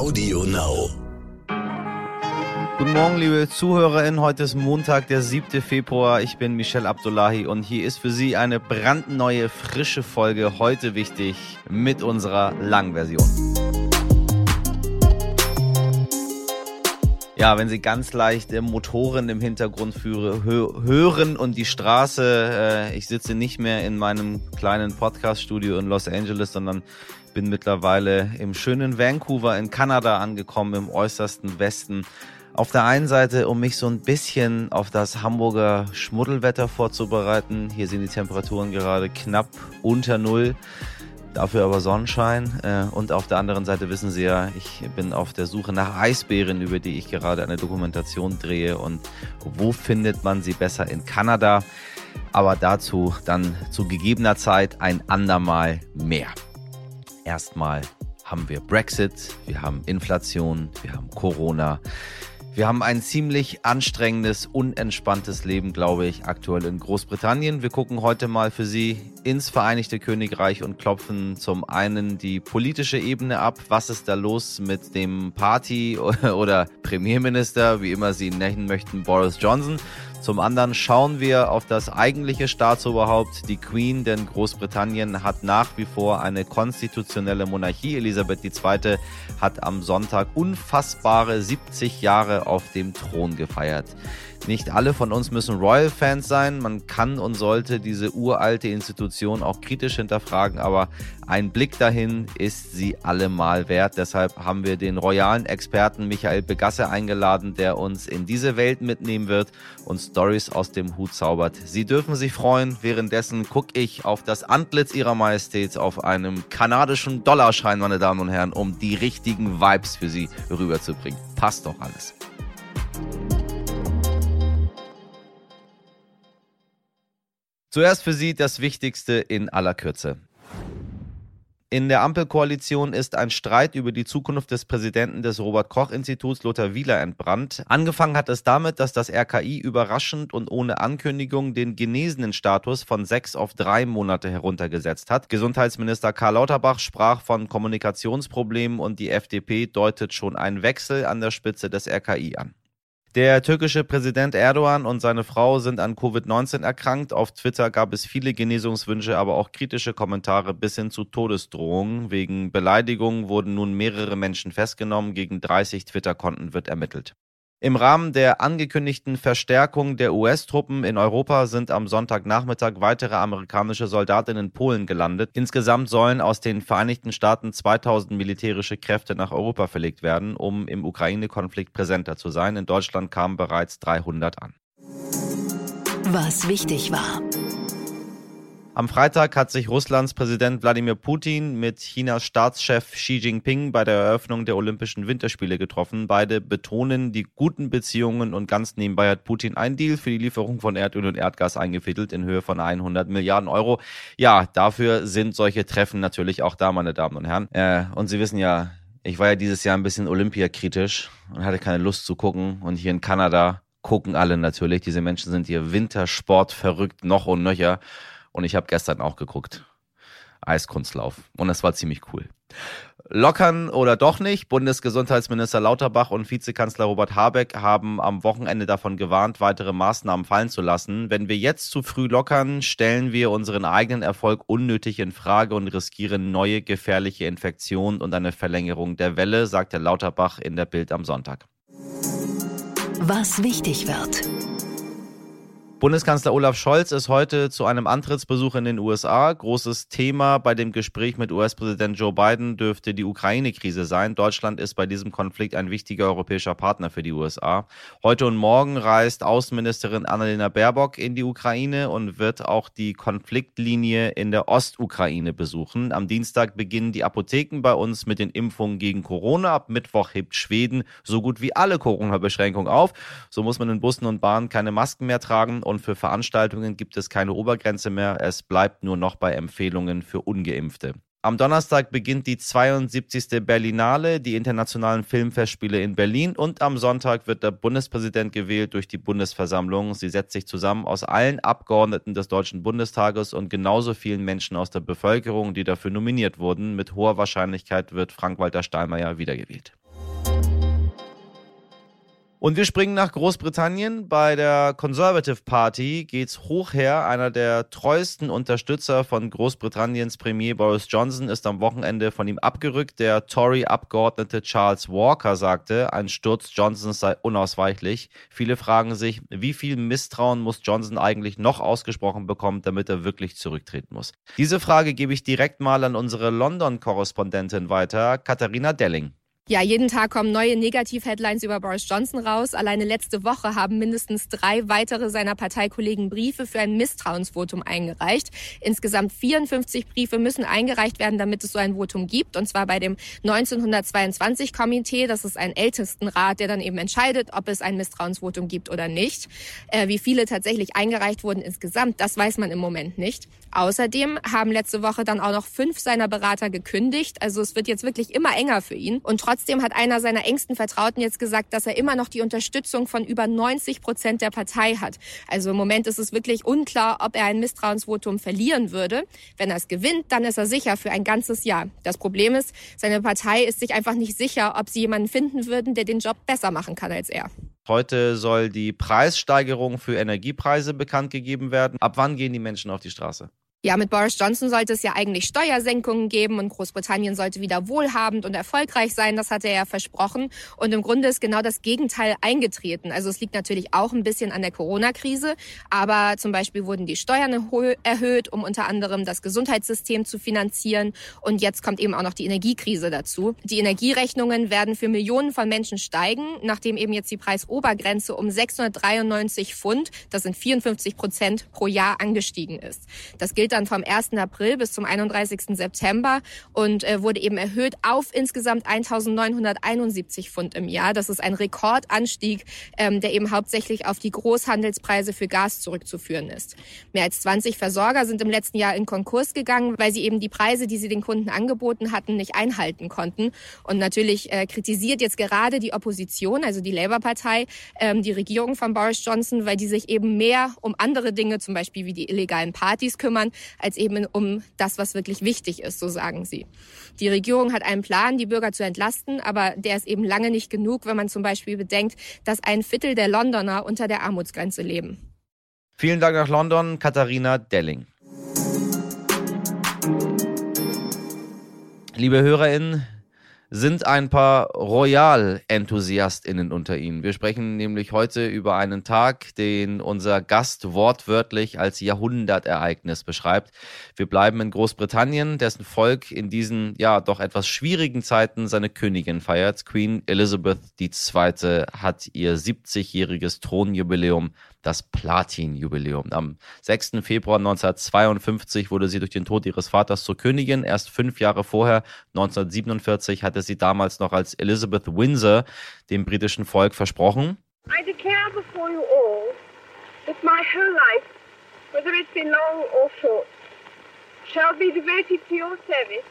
Audio Now. Guten Morgen, liebe ZuhörerInnen. Heute ist Montag, der 7. Februar. Ich bin Michel Abdullahi und hier ist für Sie eine brandneue, frische Folge. Heute wichtig mit unserer Langversion. Ja, wenn Sie ganz leicht Motoren im Hintergrund führe, hö hören und die Straße, äh, ich sitze nicht mehr in meinem kleinen Podcast-Studio in Los Angeles, sondern bin mittlerweile im schönen Vancouver in Kanada angekommen, im äußersten Westen. Auf der einen Seite, um mich so ein bisschen auf das Hamburger Schmuddelwetter vorzubereiten. Hier sind die Temperaturen gerade knapp unter Null. Dafür aber Sonnenschein. Äh, und auf der anderen Seite wissen Sie ja, ich bin auf der Suche nach Eisbären, über die ich gerade eine Dokumentation drehe. Und wo findet man sie besser in Kanada? Aber dazu dann zu gegebener Zeit ein andermal mehr. Erstmal haben wir Brexit, wir haben Inflation, wir haben Corona. Wir haben ein ziemlich anstrengendes, unentspanntes Leben, glaube ich, aktuell in Großbritannien. Wir gucken heute mal für Sie ins Vereinigte Königreich und klopfen zum einen die politische Ebene ab. Was ist da los mit dem Party oder Premierminister, wie immer Sie ihn nennen möchten, Boris Johnson? Zum anderen schauen wir auf das eigentliche Staatsoberhaupt, die Queen, denn Großbritannien hat nach wie vor eine konstitutionelle Monarchie. Elisabeth II. hat am Sonntag unfassbare 70 Jahre auf dem Thron gefeiert. Nicht alle von uns müssen Royal-Fans sein. Man kann und sollte diese uralte Institution auch kritisch hinterfragen, aber ein Blick dahin ist sie allemal wert. Deshalb haben wir den royalen Experten Michael Begasse eingeladen, der uns in diese Welt mitnehmen wird und Stories aus dem Hut zaubert. Sie dürfen sich freuen. Währenddessen gucke ich auf das Antlitz ihrer Majestät auf einem kanadischen Dollarschein, meine Damen und Herren, um die richtigen Vibes für Sie rüberzubringen. Passt doch alles. Zuerst für Sie das Wichtigste in aller Kürze. In der Ampelkoalition ist ein Streit über die Zukunft des Präsidenten des Robert Koch Instituts Lothar Wieler entbrannt. Angefangen hat es damit, dass das RKI überraschend und ohne Ankündigung den genesenen Status von sechs auf drei Monate heruntergesetzt hat. Gesundheitsminister Karl Lauterbach sprach von Kommunikationsproblemen und die FDP deutet schon einen Wechsel an der Spitze des RKI an. Der türkische Präsident Erdogan und seine Frau sind an Covid-19 erkrankt. Auf Twitter gab es viele Genesungswünsche, aber auch kritische Kommentare bis hin zu Todesdrohungen. Wegen Beleidigungen wurden nun mehrere Menschen festgenommen. Gegen 30 Twitter-Konten wird ermittelt. Im Rahmen der angekündigten Verstärkung der US-Truppen in Europa sind am Sonntagnachmittag weitere amerikanische Soldaten in Polen gelandet. Insgesamt sollen aus den Vereinigten Staaten 2000 militärische Kräfte nach Europa verlegt werden, um im Ukraine-Konflikt präsenter zu sein. In Deutschland kamen bereits 300 an. Was wichtig war. Am Freitag hat sich Russlands Präsident Wladimir Putin mit Chinas Staatschef Xi Jinping bei der Eröffnung der Olympischen Winterspiele getroffen. Beide betonen die guten Beziehungen und ganz nebenbei hat Putin einen Deal für die Lieferung von Erdöl und Erdgas eingefädelt in Höhe von 100 Milliarden Euro. Ja, dafür sind solche Treffen natürlich auch da, meine Damen und Herren. Äh, und Sie wissen ja, ich war ja dieses Jahr ein bisschen Olympiakritisch und hatte keine Lust zu gucken. Und hier in Kanada gucken alle natürlich. Diese Menschen sind hier Wintersport verrückt, noch und nöcher. Und ich habe gestern auch geguckt. Eiskunstlauf. Und es war ziemlich cool. Lockern oder doch nicht? Bundesgesundheitsminister Lauterbach und Vizekanzler Robert Habeck haben am Wochenende davon gewarnt, weitere Maßnahmen fallen zu lassen. Wenn wir jetzt zu früh lockern, stellen wir unseren eigenen Erfolg unnötig in Frage und riskieren neue gefährliche Infektionen und eine Verlängerung der Welle, sagte Lauterbach in der Bild am Sonntag. Was wichtig wird. Bundeskanzler Olaf Scholz ist heute zu einem Antrittsbesuch in den USA. Großes Thema bei dem Gespräch mit US-Präsident Joe Biden dürfte die Ukraine-Krise sein. Deutschland ist bei diesem Konflikt ein wichtiger europäischer Partner für die USA. Heute und morgen reist Außenministerin Annalena Baerbock in die Ukraine und wird auch die Konfliktlinie in der Ostukraine besuchen. Am Dienstag beginnen die Apotheken bei uns mit den Impfungen gegen Corona. Ab Mittwoch hebt Schweden so gut wie alle Corona-Beschränkungen auf. So muss man in Bussen und Bahnen keine Masken mehr tragen und für Veranstaltungen gibt es keine Obergrenze mehr. Es bleibt nur noch bei Empfehlungen für ungeimpfte. Am Donnerstag beginnt die 72. Berlinale, die internationalen Filmfestspiele in Berlin und am Sonntag wird der Bundespräsident gewählt durch die Bundesversammlung. Sie setzt sich zusammen aus allen Abgeordneten des Deutschen Bundestages und genauso vielen Menschen aus der Bevölkerung, die dafür nominiert wurden. Mit hoher Wahrscheinlichkeit wird Frank-Walter Steinmeier wiedergewählt. Und wir springen nach Großbritannien. Bei der Conservative Party geht's hoch her. Einer der treuesten Unterstützer von Großbritanniens Premier Boris Johnson ist am Wochenende von ihm abgerückt. Der Tory-Abgeordnete Charles Walker sagte, ein Sturz Johnsons sei unausweichlich. Viele fragen sich, wie viel Misstrauen muss Johnson eigentlich noch ausgesprochen bekommen, damit er wirklich zurücktreten muss. Diese Frage gebe ich direkt mal an unsere London-Korrespondentin weiter, Katharina Delling. Ja, jeden Tag kommen neue Negativ-Headlines über Boris Johnson raus. Alleine letzte Woche haben mindestens drei weitere seiner Parteikollegen Briefe für ein Misstrauensvotum eingereicht. Insgesamt 54 Briefe müssen eingereicht werden, damit es so ein Votum gibt. Und zwar bei dem 1922-Komitee. Das ist ein Ältestenrat, der dann eben entscheidet, ob es ein Misstrauensvotum gibt oder nicht. Äh, wie viele tatsächlich eingereicht wurden insgesamt, das weiß man im Moment nicht. Außerdem haben letzte Woche dann auch noch fünf seiner Berater gekündigt. Also es wird jetzt wirklich immer enger für ihn. Und trotzdem hat einer seiner engsten Vertrauten jetzt gesagt, dass er immer noch die Unterstützung von über 90 Prozent der Partei hat. Also im Moment ist es wirklich unklar, ob er ein Misstrauensvotum verlieren würde. Wenn er es gewinnt, dann ist er sicher für ein ganzes Jahr. Das Problem ist, seine Partei ist sich einfach nicht sicher, ob sie jemanden finden würden, der den Job besser machen kann als er. Heute soll die Preissteigerung für Energiepreise bekannt gegeben werden. Ab wann gehen die Menschen auf die Straße? Ja, mit Boris Johnson sollte es ja eigentlich Steuersenkungen geben und Großbritannien sollte wieder wohlhabend und erfolgreich sein. Das hatte er ja versprochen. Und im Grunde ist genau das Gegenteil eingetreten. Also es liegt natürlich auch ein bisschen an der Corona-Krise. Aber zum Beispiel wurden die Steuern erhöht, um unter anderem das Gesundheitssystem zu finanzieren. Und jetzt kommt eben auch noch die Energiekrise dazu. Die Energierechnungen werden für Millionen von Menschen steigen, nachdem eben jetzt die Preisobergrenze um 693 Pfund, das sind 54 Prozent pro Jahr angestiegen ist. Das gilt gilt dann vom 1. April bis zum 31. September und äh, wurde eben erhöht auf insgesamt 1.971 Pfund im Jahr. Das ist ein Rekordanstieg, ähm, der eben hauptsächlich auf die Großhandelspreise für Gas zurückzuführen ist. Mehr als 20 Versorger sind im letzten Jahr in Konkurs gegangen, weil sie eben die Preise, die sie den Kunden angeboten hatten, nicht einhalten konnten. Und natürlich äh, kritisiert jetzt gerade die Opposition, also die Labour-Partei, ähm, die Regierung von Boris Johnson, weil die sich eben mehr um andere Dinge, zum Beispiel wie die illegalen Partys kümmern, als eben um das, was wirklich wichtig ist, so sagen sie. Die Regierung hat einen Plan, die Bürger zu entlasten, aber der ist eben lange nicht genug, wenn man zum Beispiel bedenkt, dass ein Viertel der Londoner unter der Armutsgrenze leben. Vielen Dank nach London, Katharina Delling. Liebe HörerInnen, sind ein paar Royal-EnthusiastInnen unter Ihnen. Wir sprechen nämlich heute über einen Tag, den unser Gast wortwörtlich als Jahrhundertereignis beschreibt. Wir bleiben in Großbritannien, dessen Volk in diesen, ja, doch etwas schwierigen Zeiten seine Königin feiert. Queen Elizabeth II. hat ihr 70-jähriges Thronjubiläum das Platin-Jubiläum. Am 6. Februar 1952 wurde sie durch den Tod ihres Vaters zur Königin. Erst fünf Jahre vorher, 1947, hatte sie damals noch als Elizabeth Windsor dem britischen Volk versprochen. I declare before you all that my whole life, whether it be long or short, shall be devoted to your service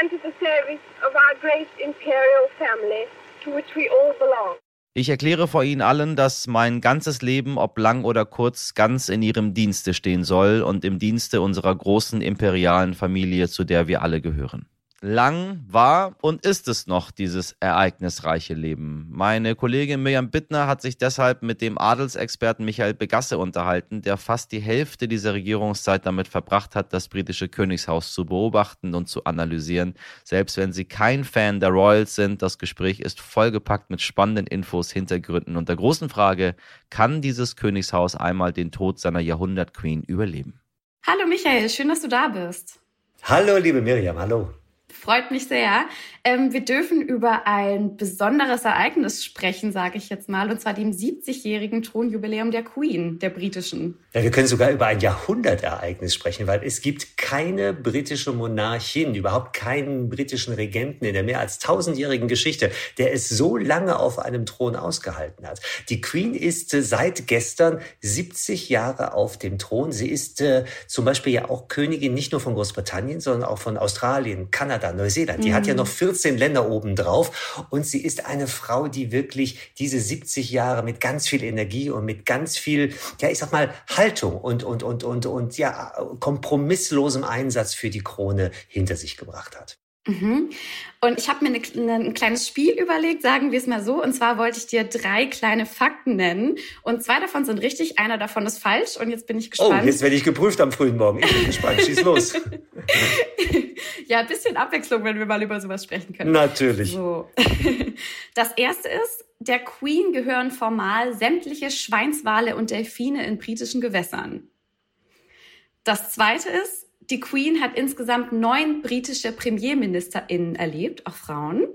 and to the service of our great imperial family to which we all belong. Ich erkläre vor Ihnen allen, dass mein ganzes Leben, ob lang oder kurz, ganz in Ihrem Dienste stehen soll und im Dienste unserer großen imperialen Familie, zu der wir alle gehören lang war und ist es noch, dieses ereignisreiche Leben. Meine Kollegin Mirjam Bittner hat sich deshalb mit dem Adelsexperten Michael Begasse unterhalten, der fast die Hälfte dieser Regierungszeit damit verbracht hat, das britische Königshaus zu beobachten und zu analysieren. Selbst wenn Sie kein Fan der Royals sind, das Gespräch ist vollgepackt mit spannenden Infos, Hintergründen und der großen Frage, kann dieses Königshaus einmal den Tod seiner Jahrhundert-Queen überleben? Hallo Michael, schön, dass du da bist. Hallo liebe Mirjam, hallo. Freut mich sehr. Ähm, wir dürfen über ein besonderes Ereignis sprechen, sage ich jetzt mal, und zwar dem 70-jährigen Thronjubiläum der Queen, der britischen. Ja, wir können sogar über ein Jahrhundertereignis sprechen, weil es gibt keine britische Monarchin, überhaupt keinen britischen Regenten in der mehr als tausendjährigen Geschichte, der es so lange auf einem Thron ausgehalten hat. Die Queen ist äh, seit gestern 70 Jahre auf dem Thron. Sie ist äh, zum Beispiel ja auch Königin nicht nur von Großbritannien, sondern auch von Australien, Kanada, Neuseeland. Die mhm. hat ja mhm. noch 14 Länder obendrauf. Und sie ist eine Frau, die wirklich diese 70 Jahre mit ganz viel Energie und mit ganz viel, ja, ich sag mal, Haltung und, und, und, und, und, ja, kompromisslosem Einsatz für die Krone hinter sich gebracht hat. Mhm. Und ich habe mir eine, eine, ein kleines Spiel überlegt, sagen wir es mal so. Und zwar wollte ich dir drei kleine Fakten nennen. Und zwei davon sind richtig, einer davon ist falsch. Und jetzt bin ich Oh, gespannt. jetzt werde ich geprüft am frühen Morgen. Ich bin gespannt. Schieß los. ja, ein bisschen Abwechslung, wenn wir mal über sowas sprechen können. Natürlich. So. Das erste ist, der Queen gehören formal sämtliche Schweinswale und Delfine in britischen Gewässern. Das zweite ist, die Queen hat insgesamt neun britische PremierministerInnen erlebt, auch Frauen.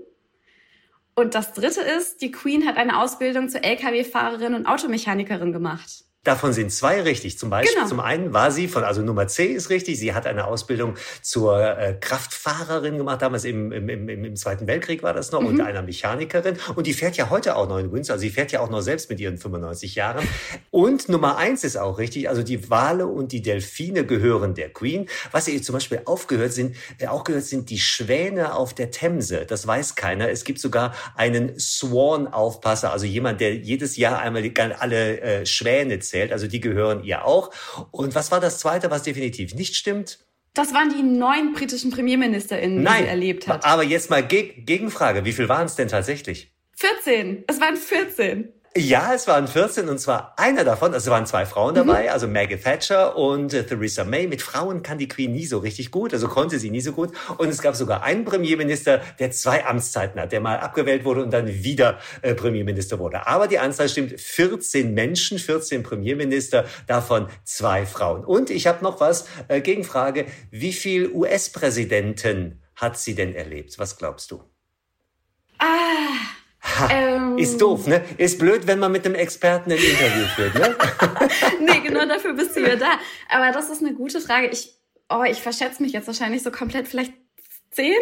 Und das dritte ist, die Queen hat eine Ausbildung zur Lkw-Fahrerin und Automechanikerin gemacht. Davon sind zwei richtig. Zum Beispiel, Genau. zum einen war sie von, also Nummer C ist richtig. Sie hat eine Ausbildung zur äh, Kraftfahrerin gemacht. Damals im, im, im, im Zweiten Weltkrieg war das noch und einer Mechanikerin. Und die fährt ja heute auch noch in Windsor. Also sie fährt ja auch noch selbst mit ihren 95 Jahren. Und Nummer eins ist auch richtig. Also die Wale und die Delfine gehören der Queen. Was ihr zum Beispiel aufgehört sind, äh, auch gehört sind die Schwäne auf der Themse. Das weiß keiner. Es gibt sogar einen Swan-Aufpasser, also jemand, der jedes Jahr einmal alle äh, Schwäne zählt. Also die gehören ihr auch. Und was war das Zweite, was definitiv nicht stimmt? Das waren die neun britischen PremierministerInnen, die sie erlebt hat. Aber jetzt mal Geg Gegenfrage. Wie viel waren es denn tatsächlich? 14. Es waren 14. Ja, es waren 14 und zwar einer davon, also es waren zwei Frauen dabei, also Maggie Thatcher und äh, Theresa May. Mit Frauen kann die Queen nie so richtig gut, also konnte sie nie so gut. Und es gab sogar einen Premierminister, der zwei Amtszeiten hat, der mal abgewählt wurde und dann wieder äh, Premierminister wurde. Aber die Anzahl stimmt, 14 Menschen, 14 Premierminister, davon zwei Frauen. Und ich habe noch was, äh, Gegenfrage, wie viel US-Präsidenten hat sie denn erlebt? Was glaubst du? Ah, ähm, Ist doof, ne? Ist blöd, wenn man mit einem Experten ein Interview führt, ne? nee, genau dafür bist du ja da. Aber das ist eine gute Frage. Ich, oh, ich verschätze mich jetzt wahrscheinlich so komplett. Vielleicht zehn?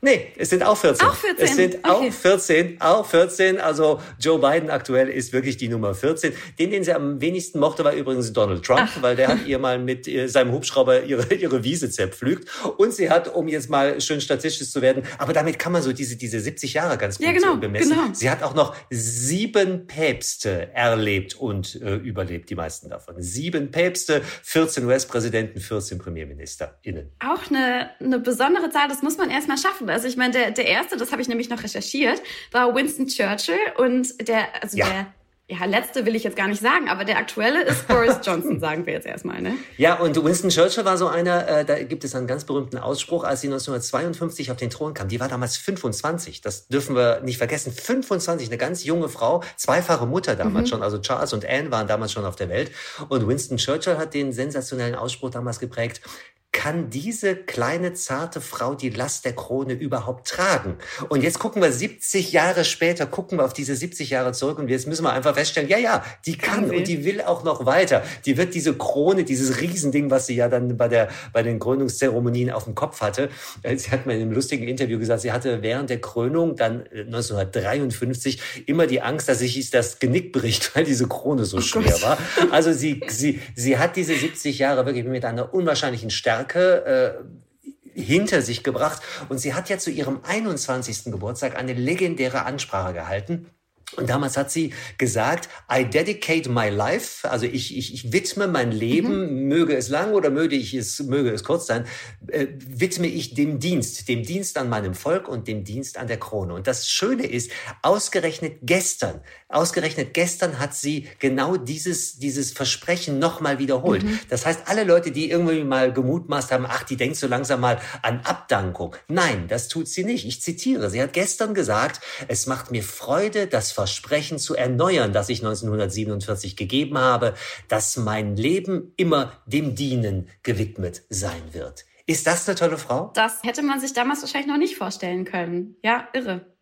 Nee, es sind auch 14. Auch 14, Es sind okay. auch 14, auch 14. Also Joe Biden aktuell ist wirklich die Nummer 14. Den, den sie am wenigsten mochte, war übrigens Donald Trump, weil der hat ihr mal mit äh, seinem Hubschrauber ihre, ihre Wiese zerpflügt. Und sie hat, um jetzt mal schön statistisch zu werden, aber damit kann man so diese, diese 70 Jahre ganz gut Ja, genau, bemessen. genau. Sie hat auch noch sieben Päpste erlebt und äh, überlebt, die meisten davon. Sieben Päpste, 14 US-Präsidenten, 14 PremierministerInnen. Auch eine, eine besondere Zahl, das muss man erstmal schaffen. Also ich meine, der, der erste, das habe ich nämlich noch recherchiert, war Winston Churchill und der, also Ja. der, ja, letzte will ich jetzt gar nicht sagen, aber der aktuelle ist Boris Johnson, sagen wir jetzt erstmal, ne? Ja, und Winston Churchill war so einer, äh, da gibt es einen ganz berühmten Ausspruch, als sie 1952 auf den Thron kam. Die war damals 25, das dürfen wir nicht vergessen. 25, eine ganz junge Frau, zweifache Mutter damals schon. Also Charles und Anne waren damals schon auf der Welt. Und Winston Churchill hat den sensationellen Ausspruch damals geprägt. Kann diese kleine, zarte Frau die Last der Krone überhaupt tragen? Und jetzt gucken wir 70 Jahre später, gucken wir auf diese 70 Jahre zurück und jetzt müssen wir einfach feststellen, ja, ja, die kann und die will auch noch weiter. Die wird diese Krone, dieses Riesending, was sie ja dann bei der, bei den Krönungszeremonien auf dem Kopf hatte. äh, Sie hat mir in einem lustigen Interview gesagt, sie hatte während der Krönung dann äh, 1953 immer die Angst, dass sich das Genick bricht, weil diese Krone so schwer war. Also sie, sie, sie hat diese 70 Jahre wirklich mit einer unwahrscheinlichen Stärke, äh, hinter sich gebracht. Und sie hat ja zu ihrem 21. Geburtstag eine legendäre Ansprache gehalten. Und damals hat sie gesagt, I dedicate my life, also ich, ich, ich widme mein Leben, möge es lang oder möge, ich es, möge es kurz sein, äh, widme ich dem Dienst, dem Dienst an meinem Volk und dem Dienst an der Krone. Und das Schöne ist, ausgerechnet gestern, ausgerechnet gestern hat sie genau dieses, dieses Versprechen nochmal wiederholt. Das heißt, alle Leute, die irgendwie mal gemutmaßt haben, ach, die denkt so langsam mal an Abdankung. Nein, das tut sie nicht. Ich zitiere. Sie hat gestern gesagt, es macht mir Freude, das Versprechen zu erneuern, das ich 1947 gegeben habe, dass mein Leben immer dem Dienen gewidmet sein wird. Ist das eine tolle Frau? Das hätte man sich damals wahrscheinlich noch nicht vorstellen können. Ja, irre.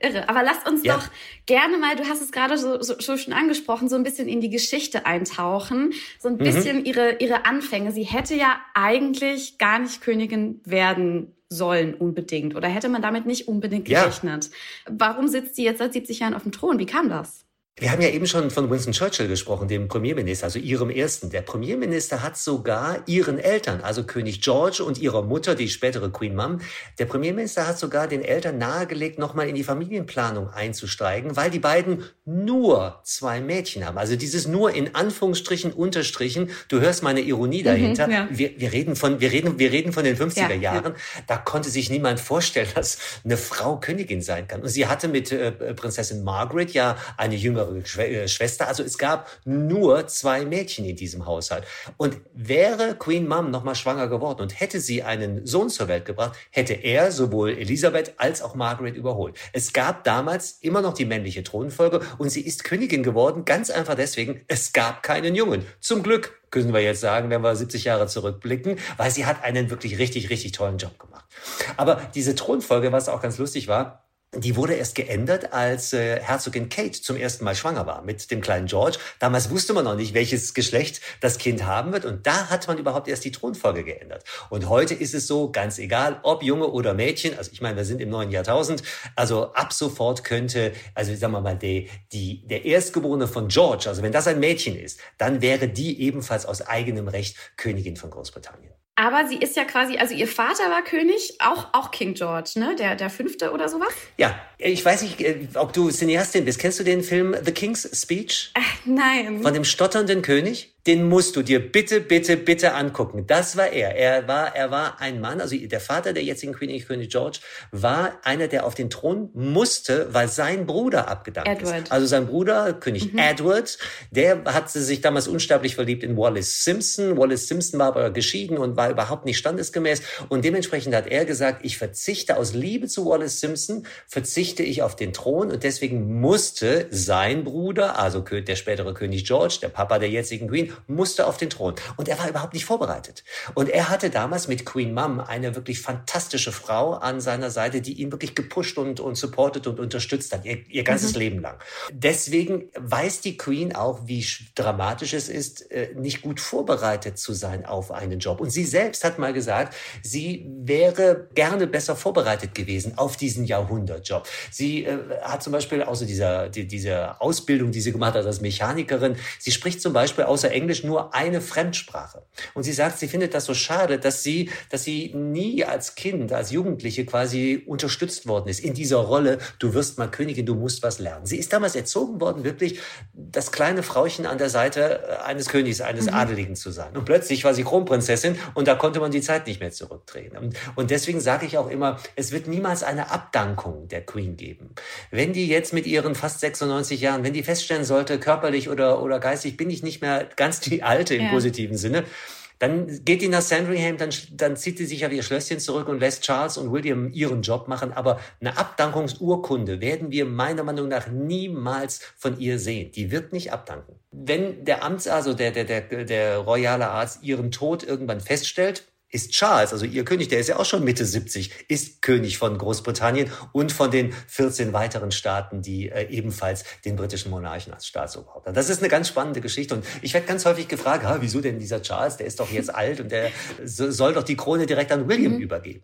Irre. Aber lasst uns Ja. doch gerne mal, du hast es gerade so, so, so schon angesprochen, so ein bisschen in die Geschichte eintauchen. So ein bisschen ihre, ihre Anfänge. Sie hätte ja eigentlich gar nicht Königin werden sollen unbedingt. Oder hätte man damit nicht unbedingt Ja. gerechnet? Warum sitzt sie jetzt seit 70 Jahren auf dem Thron? Wie kam das? Wir haben ja eben schon von Winston Churchill gesprochen, dem Premierminister, also ihrem ersten. Der Premierminister hat sogar ihren Eltern, also König George und ihrer Mutter, die spätere Queen Mum, der Premierminister hat sogar den Eltern nahegelegt, nochmal in die Familienplanung einzusteigen, weil die beiden nur zwei Mädchen haben. Also dieses nur in Anführungsstrichen, Unterstrichen, du hörst meine Ironie mhm, dahinter. Mhm, ja. wir, wir reden von, wir reden, wir reden von den 50er ja, Jahren. Ja. Da konnte sich niemand vorstellen, dass eine Frau Königin sein kann. Und sie hatte mit äh, Prinzessin Margaret ja eine jüngere äh, Schwester. Also es gab nur zwei Mädchen in diesem Haushalt. Und wäre Queen Mum nochmal schwanger geworden und hätte sie einen Sohn zur Welt gebracht, hätte er sowohl Elisabeth als auch Margaret überholt. Es gab damals immer noch die männliche Thronfolge und sie ist Königin geworden, ganz einfach deswegen, es gab keinen Jungen. Zum Glück können wir jetzt sagen, wenn wir 70 Jahre zurückblicken, weil sie hat einen wirklich richtig, richtig tollen Job gemacht. Aber diese Thronfolge, was auch ganz lustig war, die wurde erst geändert, als äh, Herzogin Kate zum ersten Mal schwanger war mit dem kleinen George. Damals wusste man noch nicht, welches Geschlecht das Kind haben wird. Und da hat man überhaupt erst die Thronfolge geändert. Und heute ist es so, ganz egal, ob Junge oder Mädchen. Also ich meine, wir sind im neuen Jahrtausend. Also ab sofort könnte, also sagen wir mal, die, die, der Erstgeborene von George, also wenn das ein Mädchen ist, dann wäre die ebenfalls aus eigenem Recht Königin von Großbritannien. Aber sie ist ja quasi, also ihr Vater war König, auch, auch King George, ne? Der, der fünfte oder sowas? Ja, ich weiß nicht, äh, ob du Cineastin bist. Kennst du den Film The King's Speech? Äh, nein. Von dem stotternden König? Den musst du dir bitte, bitte, bitte angucken. Das war er. Er war, er war ein Mann, also der Vater der jetzigen König, König George, war einer, der auf den Thron musste, weil sein Bruder abgedankt Edward. ist. Also sein Bruder, König mhm. Edward, der hatte sich damals unsterblich verliebt in Wallace Simpson. Wallace Simpson war aber geschieden und war überhaupt nicht standesgemäß. Und dementsprechend hat er gesagt, ich verzichte aus Liebe zu Wallace Simpson, verzichte ich auf den Thron und deswegen musste sein Bruder, also der spätere König George, der Papa der jetzigen Queen, musste auf den Thron. Und er war überhaupt nicht vorbereitet. Und er hatte damals mit Queen Mum eine wirklich fantastische Frau an seiner Seite, die ihn wirklich gepusht und, und supportet und unterstützt hat, ihr, ihr ganzes mhm. Leben lang. Deswegen weiß die Queen auch, wie dramatisch es ist, äh, nicht gut vorbereitet zu sein auf einen Job. Und sie selbst hat mal gesagt, sie wäre gerne besser vorbereitet gewesen auf diesen Jahrhundertjob. Sie äh, hat zum Beispiel außer dieser, die, dieser Ausbildung, die sie gemacht hat als Mechanikerin, sie spricht zum Beispiel außer Englisch Englisch nur eine Fremdsprache. Und sie sagt, sie findet das so schade, dass sie, dass sie nie als Kind, als Jugendliche quasi unterstützt worden ist in dieser Rolle, du wirst mal Königin, du musst was lernen. Sie ist damals erzogen worden, wirklich das kleine Frauchen an der Seite äh, eines Königs, eines mhm. Adeligen zu sein. Und plötzlich war sie Kronprinzessin und da konnte man die Zeit nicht mehr zurückdrehen. Und, und deswegen sage ich auch immer, es wird niemals eine Abdankung der Queen geben. Wenn die jetzt mit ihren fast 96 Jahren, wenn die feststellen sollte, körperlich oder, oder geistig bin ich nicht mehr ganz die alte im ja. positiven Sinne. Dann geht die nach Sandringham, dann, dann zieht sie sich auf ihr Schlösschen zurück und lässt Charles und William ihren Job machen. Aber eine Abdankungsurkunde werden wir meiner Meinung nach niemals von ihr sehen. Die wird nicht abdanken. Wenn der Amts, also der, der, der, der royale Arzt ihren Tod irgendwann feststellt, ist Charles, also ihr König, der ist ja auch schon Mitte 70, ist König von Großbritannien und von den 14 weiteren Staaten, die äh, ebenfalls den britischen Monarchen als Staatsoberhaupt haben. Das ist eine ganz spannende Geschichte und ich werde ganz häufig gefragt, ha, wieso denn dieser Charles, der ist doch jetzt alt und der soll doch die Krone direkt an William mhm. übergeben.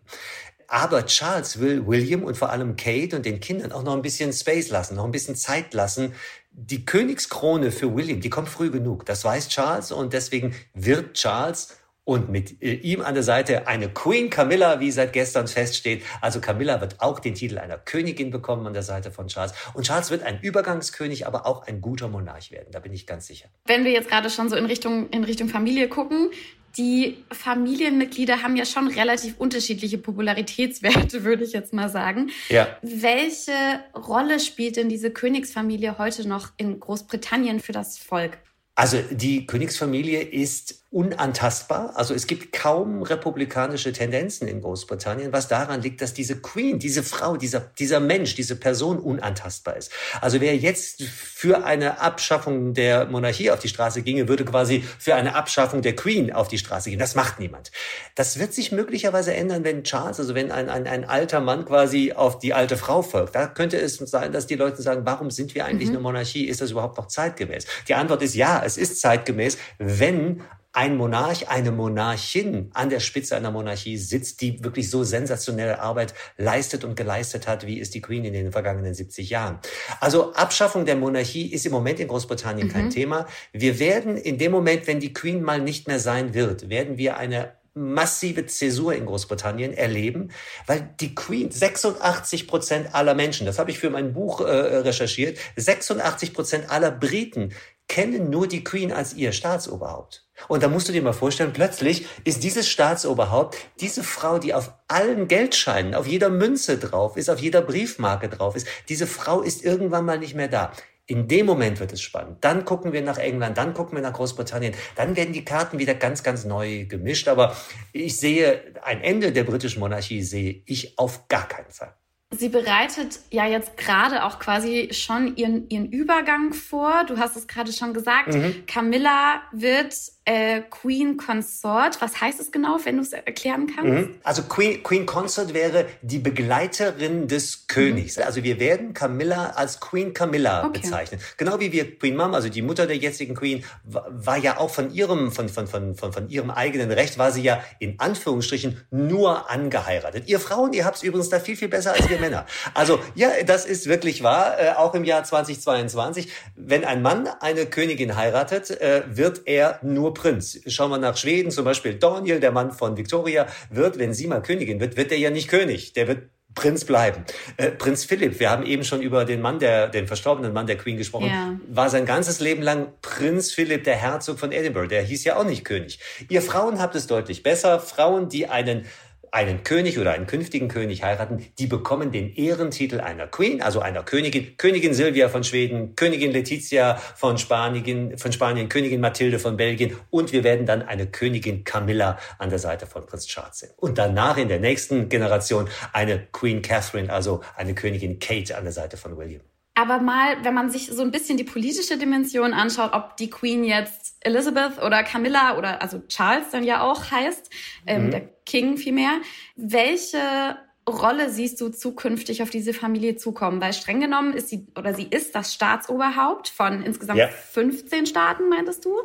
Aber Charles will William und vor allem Kate und den Kindern auch noch ein bisschen Space lassen, noch ein bisschen Zeit lassen. Die Königskrone für William, die kommt früh genug. Das weiß Charles und deswegen wird Charles und mit äh, ihm an der Seite eine Queen Camilla, wie seit gestern feststeht. Also Camilla wird auch den Titel einer Königin bekommen an der Seite von Charles. Und Charles wird ein Übergangskönig, aber auch ein guter Monarch werden. Da bin ich ganz sicher. Wenn wir jetzt gerade schon so in Richtung, in Richtung Familie gucken, die Familienmitglieder haben ja schon relativ unterschiedliche Popularitätswerte, würde ich jetzt mal sagen. Ja. Welche Rolle spielt denn diese Königsfamilie heute noch in Großbritannien für das Volk? Also die Königsfamilie ist unantastbar. Also es gibt kaum republikanische Tendenzen in Großbritannien, was daran liegt, dass diese Queen, diese Frau, dieser, dieser Mensch, diese Person unantastbar ist. Also wer jetzt für eine Abschaffung der Monarchie auf die Straße ginge, würde quasi für eine Abschaffung der Queen auf die Straße gehen. Das macht niemand. Das wird sich möglicherweise ändern, wenn Charles, also wenn ein, ein, ein alter Mann quasi auf die alte Frau folgt. Da könnte es sein, dass die Leute sagen, warum sind wir eigentlich mhm. eine Monarchie? Ist das überhaupt noch zeitgemäß? Die Antwort ist ja, es ist zeitgemäß, wenn ein Monarch, eine Monarchin an der Spitze einer Monarchie sitzt, die wirklich so sensationelle Arbeit leistet und geleistet hat, wie es die Queen in den vergangenen 70 Jahren. Also Abschaffung der Monarchie ist im Moment in Großbritannien mhm. kein Thema. Wir werden in dem Moment, wenn die Queen mal nicht mehr sein wird, werden wir eine massive Zäsur in Großbritannien erleben, weil die Queen 86 Prozent aller Menschen, das habe ich für mein Buch äh, recherchiert, 86 Prozent aller Briten kennen nur die Queen als ihr Staatsoberhaupt. Und da musst du dir mal vorstellen, plötzlich ist dieses Staatsoberhaupt, diese Frau, die auf allen Geldscheinen, auf jeder Münze drauf ist, auf jeder Briefmarke drauf ist, diese Frau ist irgendwann mal nicht mehr da. In dem Moment wird es spannend. Dann gucken wir nach England, dann gucken wir nach Großbritannien. Dann werden die Karten wieder ganz, ganz neu gemischt. Aber ich sehe ein Ende der britischen Monarchie sehe ich auf gar keinen Fall. Sie bereitet ja jetzt gerade auch quasi schon ihren, ihren Übergang vor. Du hast es gerade schon gesagt. Mhm. Camilla wird äh, Queen Consort. Was heißt es genau, wenn du es erklären kannst? Mhm. Also Queen, Queen Consort wäre die Begleiterin des Königs. Mhm. Also wir werden Camilla als Queen Camilla okay. bezeichnen. Genau wie wir Queen Mom, also die Mutter der jetzigen Queen, war, ja auch von ihrem, von, von, von, von, von ihrem eigenen Recht, war sie ja in Anführungsstrichen nur angeheiratet. Ihr Frauen, ihr habt es übrigens da viel, viel besser als wir Männer. Also ja, das ist wirklich wahr, äh, auch im Jahr 2022. Wenn ein Mann eine Königin heiratet, äh, wird er nur Prinz. Schauen wir nach Schweden, zum Beispiel Daniel, der Mann von Victoria, wird, wenn sie mal Königin wird, wird er ja nicht König. Der wird Prinz bleiben. Äh, Prinz Philipp, wir haben eben schon über den Mann der, den verstorbenen Mann der Queen gesprochen, ja. war sein ganzes Leben lang Prinz Philipp, der Herzog von Edinburgh. Der hieß ja auch nicht König. Ihr Frauen habt es deutlich besser. Frauen, die einen einen König oder einen künftigen König heiraten, die bekommen den Ehrentitel einer Queen, also einer Königin, Königin Silvia von Schweden, Königin Letizia von Spanien, von Spanien, Königin Mathilde von Belgien und wir werden dann eine Königin Camilla an der Seite von Prinz Charles sehen. Und danach in der nächsten Generation eine Queen Catherine, also eine Königin Kate an der Seite von William. Aber mal, wenn man sich so ein bisschen die politische Dimension anschaut, ob die Queen jetzt Elizabeth oder Camilla oder also Charles dann ja auch heißt, ähm, mhm. der King vielmehr, welche Rolle siehst du zukünftig auf diese Familie zukommen? Weil streng genommen ist sie oder sie ist das Staatsoberhaupt von insgesamt ja. 15 Staaten, meintest du?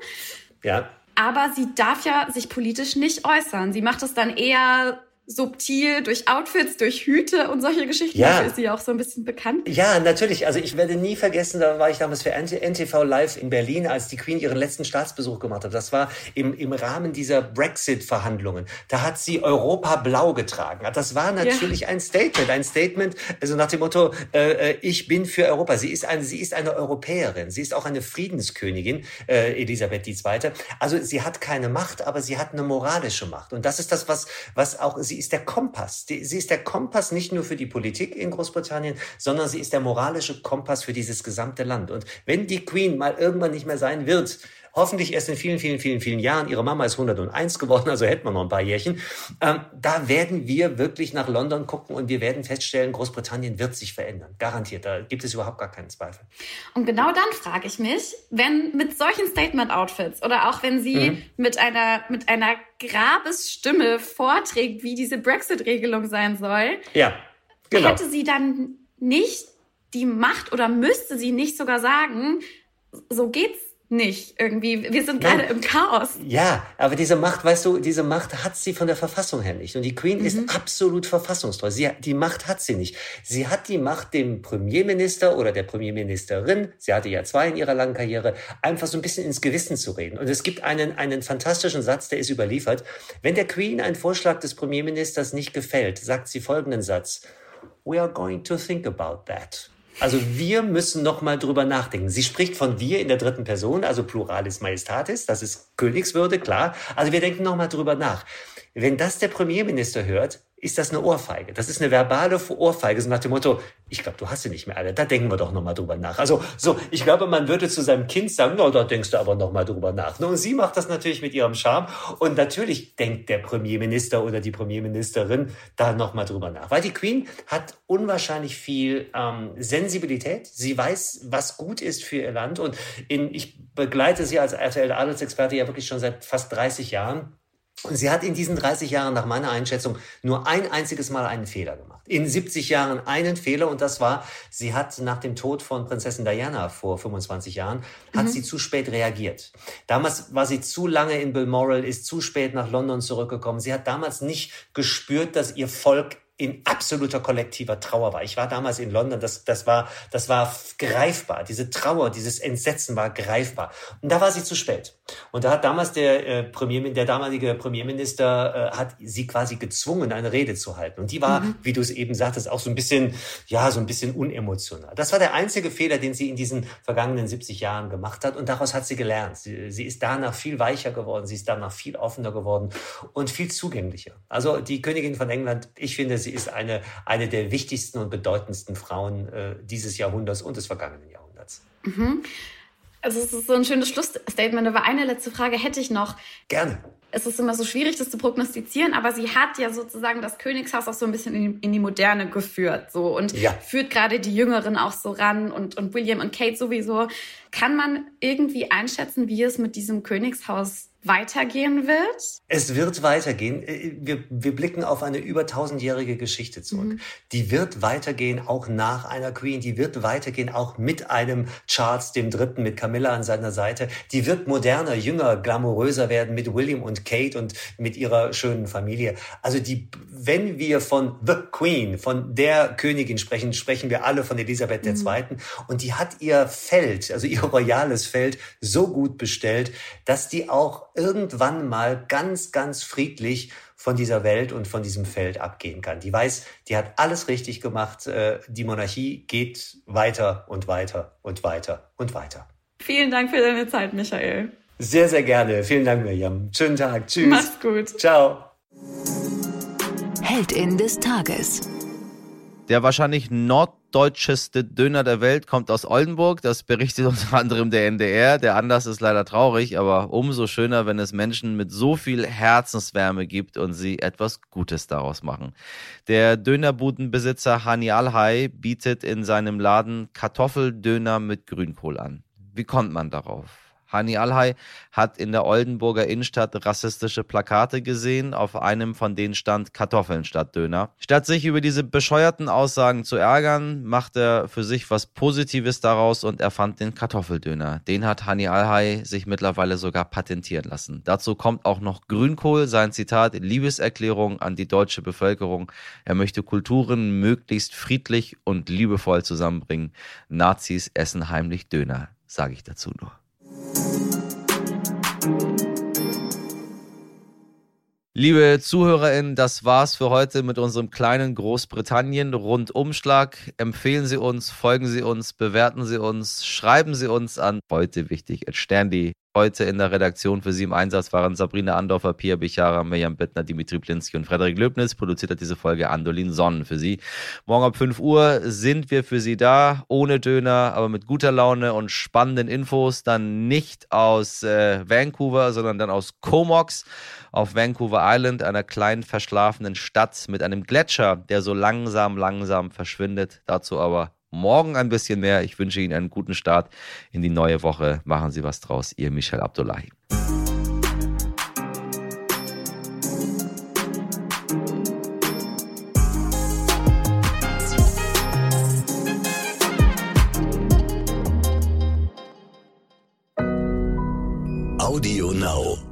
Ja. Aber sie darf ja sich politisch nicht äußern. Sie macht es dann eher subtil durch Outfits, durch Hüte und solche Geschichten. Ja. Dafür ist sie auch so ein bisschen bekannt. Ja, natürlich. Also ich werde nie vergessen, da war ich damals für NTV Live in Berlin, als die Queen ihren letzten Staatsbesuch gemacht hat. Das war im, im Rahmen dieser Brexit-Verhandlungen. Da hat sie Europa blau getragen. Das war natürlich ja. ein Statement. Ein Statement, also nach dem Motto, äh, äh, ich bin für Europa. Sie ist, eine, sie ist eine Europäerin. Sie ist auch eine Friedenskönigin, äh, Elisabeth II. Also sie hat keine Macht, aber sie hat eine moralische Macht. Und das ist das, was, was auch sie ist der Kompass. Sie ist der Kompass nicht nur für die Politik in Großbritannien, sondern sie ist der moralische Kompass für dieses gesamte Land. Und wenn die Queen mal irgendwann nicht mehr sein wird, hoffentlich erst in vielen, vielen, vielen, vielen Jahren. Ihre Mama ist 101 geworden, also hätten wir noch ein paar Jährchen. Ähm, da werden wir wirklich nach London gucken und wir werden feststellen, Großbritannien wird sich verändern. Garantiert. Da gibt es überhaupt gar keinen Zweifel. Und genau dann frage ich mich, wenn mit solchen Statement-Outfits oder auch wenn sie mhm. mit einer, mit einer Grabesstimme vorträgt, wie diese Brexit-Regelung sein soll. Ja, genau. Hätte sie dann nicht die Macht oder müsste sie nicht sogar sagen, so geht's nicht irgendwie. Wir sind gerade im Chaos. Ja, aber diese Macht, weißt du, diese Macht hat sie von der Verfassung her nicht. Und die Queen mhm. ist absolut verfassungstreu. Sie, die Macht hat sie nicht. Sie hat die Macht, dem Premierminister oder der Premierministerin, sie hatte ja zwei in ihrer langen Karriere, einfach so ein bisschen ins Gewissen zu reden. Und es gibt einen, einen fantastischen Satz, der ist überliefert. Wenn der Queen ein Vorschlag des Premierministers nicht gefällt, sagt sie folgenden Satz. We are going to think about that. Also wir müssen noch mal drüber nachdenken. Sie spricht von wir in der dritten Person, also Pluralis Majestatis, das ist Königswürde, klar. Also wir denken noch mal drüber nach. Wenn das der Premierminister hört, ist das eine Ohrfeige. Das ist eine verbale Ohrfeige, so nach dem Motto, ich glaube, du hast sie nicht mehr alle, da denken wir doch nochmal drüber nach. Also so, ich glaube, man würde zu seinem Kind sagen, no, da denkst du aber nochmal drüber nach. Und sie macht das natürlich mit ihrem Charme und natürlich denkt der Premierminister oder die Premierministerin da nochmal drüber nach. Weil die Queen hat unwahrscheinlich viel ähm, Sensibilität. Sie weiß, was gut ist für ihr Land und in, ich begleite sie als RTL-Adelsexperte ja wirklich schon seit fast 30 Jahren sie hat in diesen 30 Jahren nach meiner Einschätzung nur ein einziges Mal einen Fehler gemacht. In 70 Jahren einen Fehler und das war, sie hat nach dem Tod von Prinzessin Diana vor 25 Jahren, hat mhm. sie zu spät reagiert. Damals war sie zu lange in Balmoral, ist zu spät nach London zurückgekommen. Sie hat damals nicht gespürt, dass ihr Volk in absoluter kollektiver Trauer war. Ich war damals in London, das, das, war, das war greifbar. Diese Trauer, dieses Entsetzen war greifbar. Und da war sie zu spät. Und da hat damals der, äh, Premier, der damalige Premierminister äh, hat sie quasi gezwungen, eine Rede zu halten. Und die war, mhm. wie du es eben sagtest, auch so ein bisschen, ja, so ein bisschen unemotional. Das war der einzige Fehler, den sie in diesen vergangenen 70 Jahren gemacht hat. Und daraus hat sie gelernt. Sie, sie ist danach viel weicher geworden. Sie ist danach viel offener geworden und viel zugänglicher. Also die Königin von England, ich finde, sie ist eine, eine der wichtigsten und bedeutendsten Frauen äh, dieses Jahrhunderts und des vergangenen Jahrhunderts. Mhm. Also es ist so ein schönes Schlussstatement, aber eine letzte Frage hätte ich noch. Gerne. Es ist immer so schwierig, das zu prognostizieren, aber sie hat ja sozusagen das Königshaus auch so ein bisschen in die, in die Moderne geführt, so und ja. führt gerade die Jüngeren auch so ran und, und William und Kate sowieso. Kann man irgendwie einschätzen, wie es mit diesem Königshaus weitergehen wird? Es wird weitergehen. Äh, wir, wir blicken auf eine über tausendjährige Geschichte zurück. Mhm. Die wird weitergehen, auch nach einer Queen. Die wird weitergehen, auch mit einem Charles dem Dritten, mit Camilla an seiner Seite. Die wird moderner, jünger, glamouröser werden mit William und Kate und mit ihrer schönen Familie. Also die, wenn wir von The Queen, von der Königin sprechen, sprechen wir alle von Elisabeth mhm. II. Und die hat ihr Feld, also ihr royales Feld, so gut bestellt, dass die auch irgendwann mal ganz, ganz friedlich von dieser Welt und von diesem Feld abgehen kann. Die weiß, die hat alles richtig gemacht. Äh, die Monarchie geht weiter und weiter und weiter und weiter. Vielen Dank für deine Zeit, Michael. Sehr, sehr gerne. Vielen Dank, Miriam. Schönen Tag. Tschüss. Mach's gut. Ciao. Heldin des Tages. Der wahrscheinlich norddeutscheste Döner der Welt kommt aus Oldenburg. Das berichtet unter anderem der NDR. Der Anlass ist leider traurig, aber umso schöner, wenn es Menschen mit so viel Herzenswärme gibt und sie etwas Gutes daraus machen. Der Dönerbudenbesitzer Hani Alhai bietet in seinem Laden Kartoffeldöner mit Grünkohl an. Wie kommt man darauf? Hani Alhai hat in der Oldenburger Innenstadt rassistische Plakate gesehen. Auf einem von denen stand Kartoffeln statt Döner. Statt sich über diese bescheuerten Aussagen zu ärgern, macht er für sich was Positives daraus und erfand den Kartoffeldöner. Den hat Hani Alhai sich mittlerweile sogar patentieren lassen. Dazu kommt auch noch Grünkohl, sein Zitat, Liebeserklärung an die deutsche Bevölkerung. Er möchte Kulturen möglichst friedlich und liebevoll zusammenbringen. Nazis essen heimlich Döner, sage ich dazu nur. Liebe ZuhörerInnen, das war's für heute mit unserem kleinen Großbritannien-Rundumschlag. Empfehlen Sie uns, folgen Sie uns, bewerten Sie uns, schreiben Sie uns an heute wichtig at Heute in der Redaktion für Sie im Einsatz waren Sabrina Andorfer, Pia Bichara, Mirjam Bittner, Dimitri Plinski und Frederik Löbnitz. Produziert hat diese Folge Andolin Sonnen für Sie. Morgen ab 5 Uhr sind wir für Sie da, ohne Döner, aber mit guter Laune und spannenden Infos. Dann nicht aus äh, Vancouver, sondern dann aus Comox auf Vancouver Island, einer kleinen verschlafenen Stadt mit einem Gletscher, der so langsam, langsam verschwindet. Dazu aber morgen ein bisschen mehr. Ich wünsche Ihnen einen guten Start in die neue Woche. Machen Sie was draus. Ihr Michel Abdullahi. Audio Now.